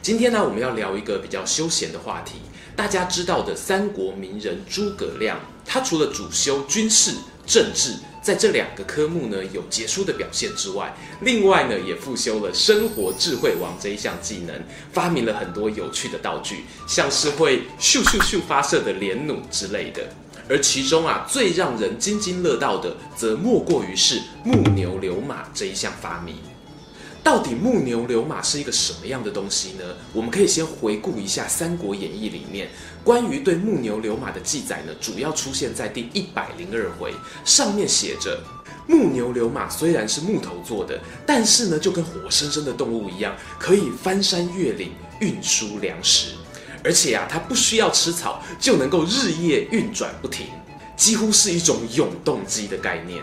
今天呢，我们要聊一个比较休闲的话题。大家知道的三国名人诸葛亮，他除了主修军事、政治，在这两个科目呢有杰出的表现之外，另外呢也复修了生活智慧王这一项技能，发明了很多有趣的道具，像是会咻咻咻发射的连弩之类的。而其中啊最让人津津乐道的，则莫过于是木牛流马这一项发明。到底木牛流马是一个什么样的东西呢？我们可以先回顾一下《三国演义》里面关于对木牛流马的记载呢，主要出现在第一百零二回，上面写着：木牛流马虽然是木头做的，但是呢，就跟活生生的动物一样，可以翻山越岭运输粮食，而且啊，它不需要吃草，就能够日夜运转不停，几乎是一种永动机的概念。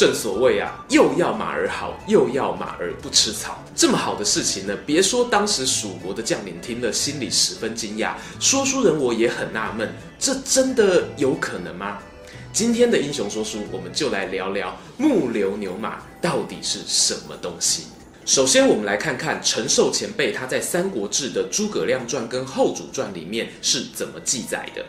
正所谓啊，又要马儿好，又要马儿不吃草。这么好的事情呢，别说当时蜀国的将领听了，心里十分惊讶。说书人我也很纳闷，这真的有可能吗？今天的英雄说书，我们就来聊聊木牛流马到底是什么东西。首先，我们来看看陈寿前辈他在《三国志》的《诸葛亮传》跟《后主传》里面是怎么记载的。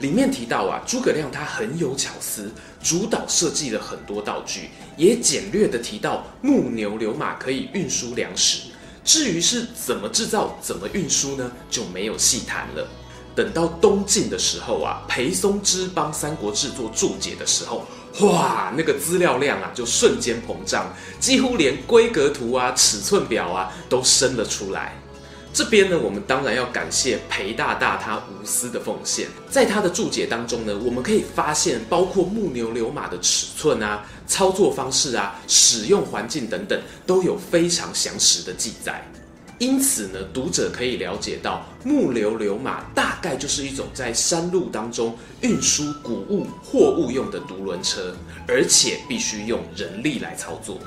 里面提到啊，诸葛亮他很有巧思，主导设计了很多道具，也简略的提到木牛流马可以运输粮食。至于是怎么制造、怎么运输呢，就没有细谈了。等到东晋的时候啊，裴松之帮《三国志》做注解的时候，哇，那个资料量啊就瞬间膨胀，几乎连规格图啊、尺寸表啊都生了出来。这边呢，我们当然要感谢裴大大他无私的奉献。在他的注解当中呢，我们可以发现，包括木牛流马的尺寸啊、操作方式啊、使用环境等等，都有非常详实的记载。因此呢，读者可以了解到，木牛流马大概就是一种在山路当中运输谷物、货物用的独轮车，而且必须用人力来操作。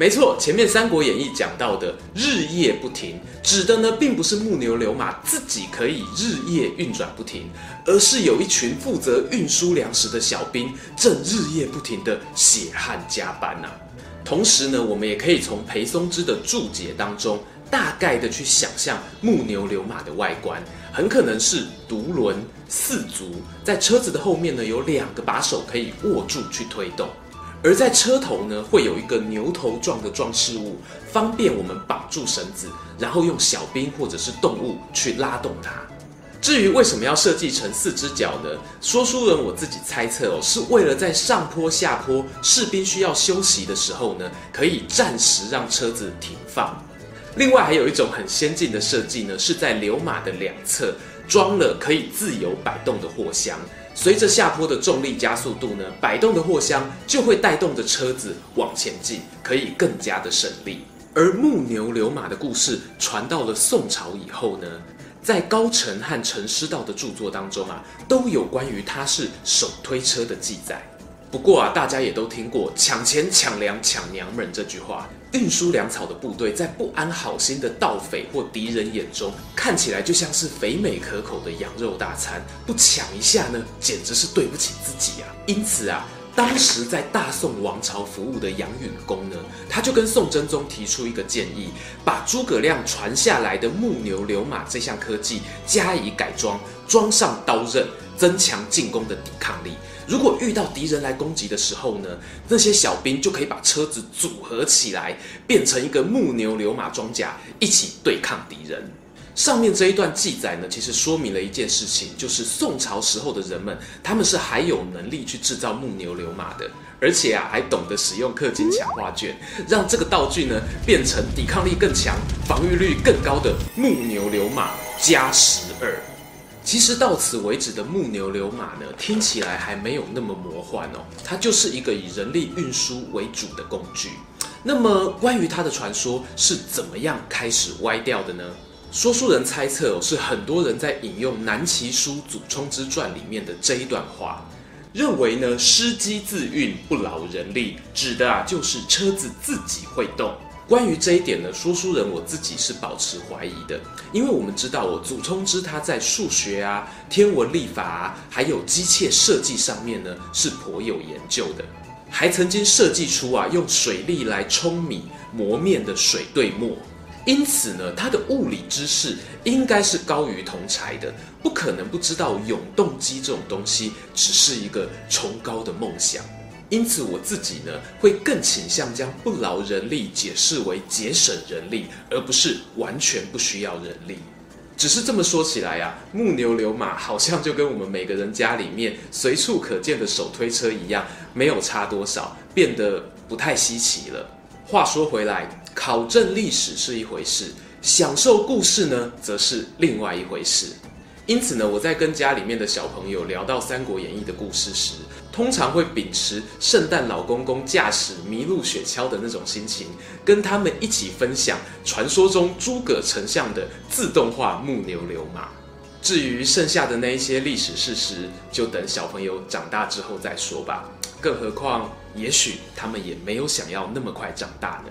没错，前面《三国演义》讲到的日夜不停，指的呢并不是木牛流马自己可以日夜运转不停，而是有一群负责运输粮食的小兵正日夜不停的血汗加班呐、同时呢，我们也可以从裴松之的注解当中，大概的去想象木牛流马的外观，很可能是独轮四足，在车子的后面呢有两个把手可以握住去推动。而在车头呢，会有一个牛头状的装饰物，方便我们绑住绳子，然后用小兵或者是动物去拉动它。至于为什么要设计成四只脚呢？说书人我自己猜测哦，是为了在上坡下坡，士兵需要休息的时候呢，可以暂时让车子停放。另外还有一种很先进的设计呢，是在流马的两侧装了可以自由摆动的货箱。随着下坡的重力加速度呢，摆动的货箱就会带动着车子往前进，可以更加的省力。而木牛流马的故事传到了宋朝以后呢，在高澄和陈师道的著作当中啊，都有关于它是手推车的记载。不过啊，大家也都听过“抢钱、抢粮、抢娘们”这句话。运输粮草的部队，在不安好心的盗匪或敌人眼中，看起来就像是肥美可口的羊肉大餐。不抢一下呢，简直是对不起自己啊！因此啊，当时在大宋王朝服务的杨允恭呢，他就跟宋真宗提出一个建议，把诸葛亮传下来的木牛流马这项科技加以改装，装上刀刃，增强进攻的抵抗力。如果遇到敌人来攻击的时候呢，那些小兵就可以把车子组合起来，变成一个木牛流马装甲，一起对抗敌人。上面这一段记载呢，其实说明了一件事情，就是宋朝时候的人们，他们是还有能力去制造木牛流马的，而且啊，还懂得使用氪金强化券，让这个道具呢变成抵抗力更强、防御率更高的木牛流马加十二。其实到此为止的木牛流马呢，听起来还没有那么魔幻哦，它就是一个以人力运输为主的工具。那么关于它的传说是怎么样开始歪掉的呢？说书人猜测哦，是很多人在引用南齐书《祖冲之传》里面的这一段话，认为呢，司机自运，不劳人力，指的啊就是车子自己会动。关于这一点呢，说书人我自己是保持怀疑的，因为我们知道哦，祖冲之他在数学啊、天文历法啊，还有机械设计上面呢是颇有研究的，还曾经设计出啊用水力来舂米磨面的水对磨。因此呢，他的物理知识应该是高于同侪的，不可能不知道永动机这种东西只是一个崇高的梦想。因此，我自己呢会更倾向将不劳人力解释为节省人力，而不是完全不需要人力。只是这么说起来啊，木牛流马好像就跟我们每个人家里面随处可见的手推车一样，没有差多少，变得不太稀奇了。话说回来。考证历史是一回事，享受故事呢，则是另外一回事。因此呢，我在跟家里面的小朋友聊到《三国演义》的故事时，通常会秉持圣诞老公公驾驶麋鹿雪橇的那种心情，跟他们一起分享传说中诸葛丞相的自动化木牛流马。至于剩下的那一些历史事实，就等小朋友长大之后再说吧。更何况，也许他们也没有想要那么快长大呢。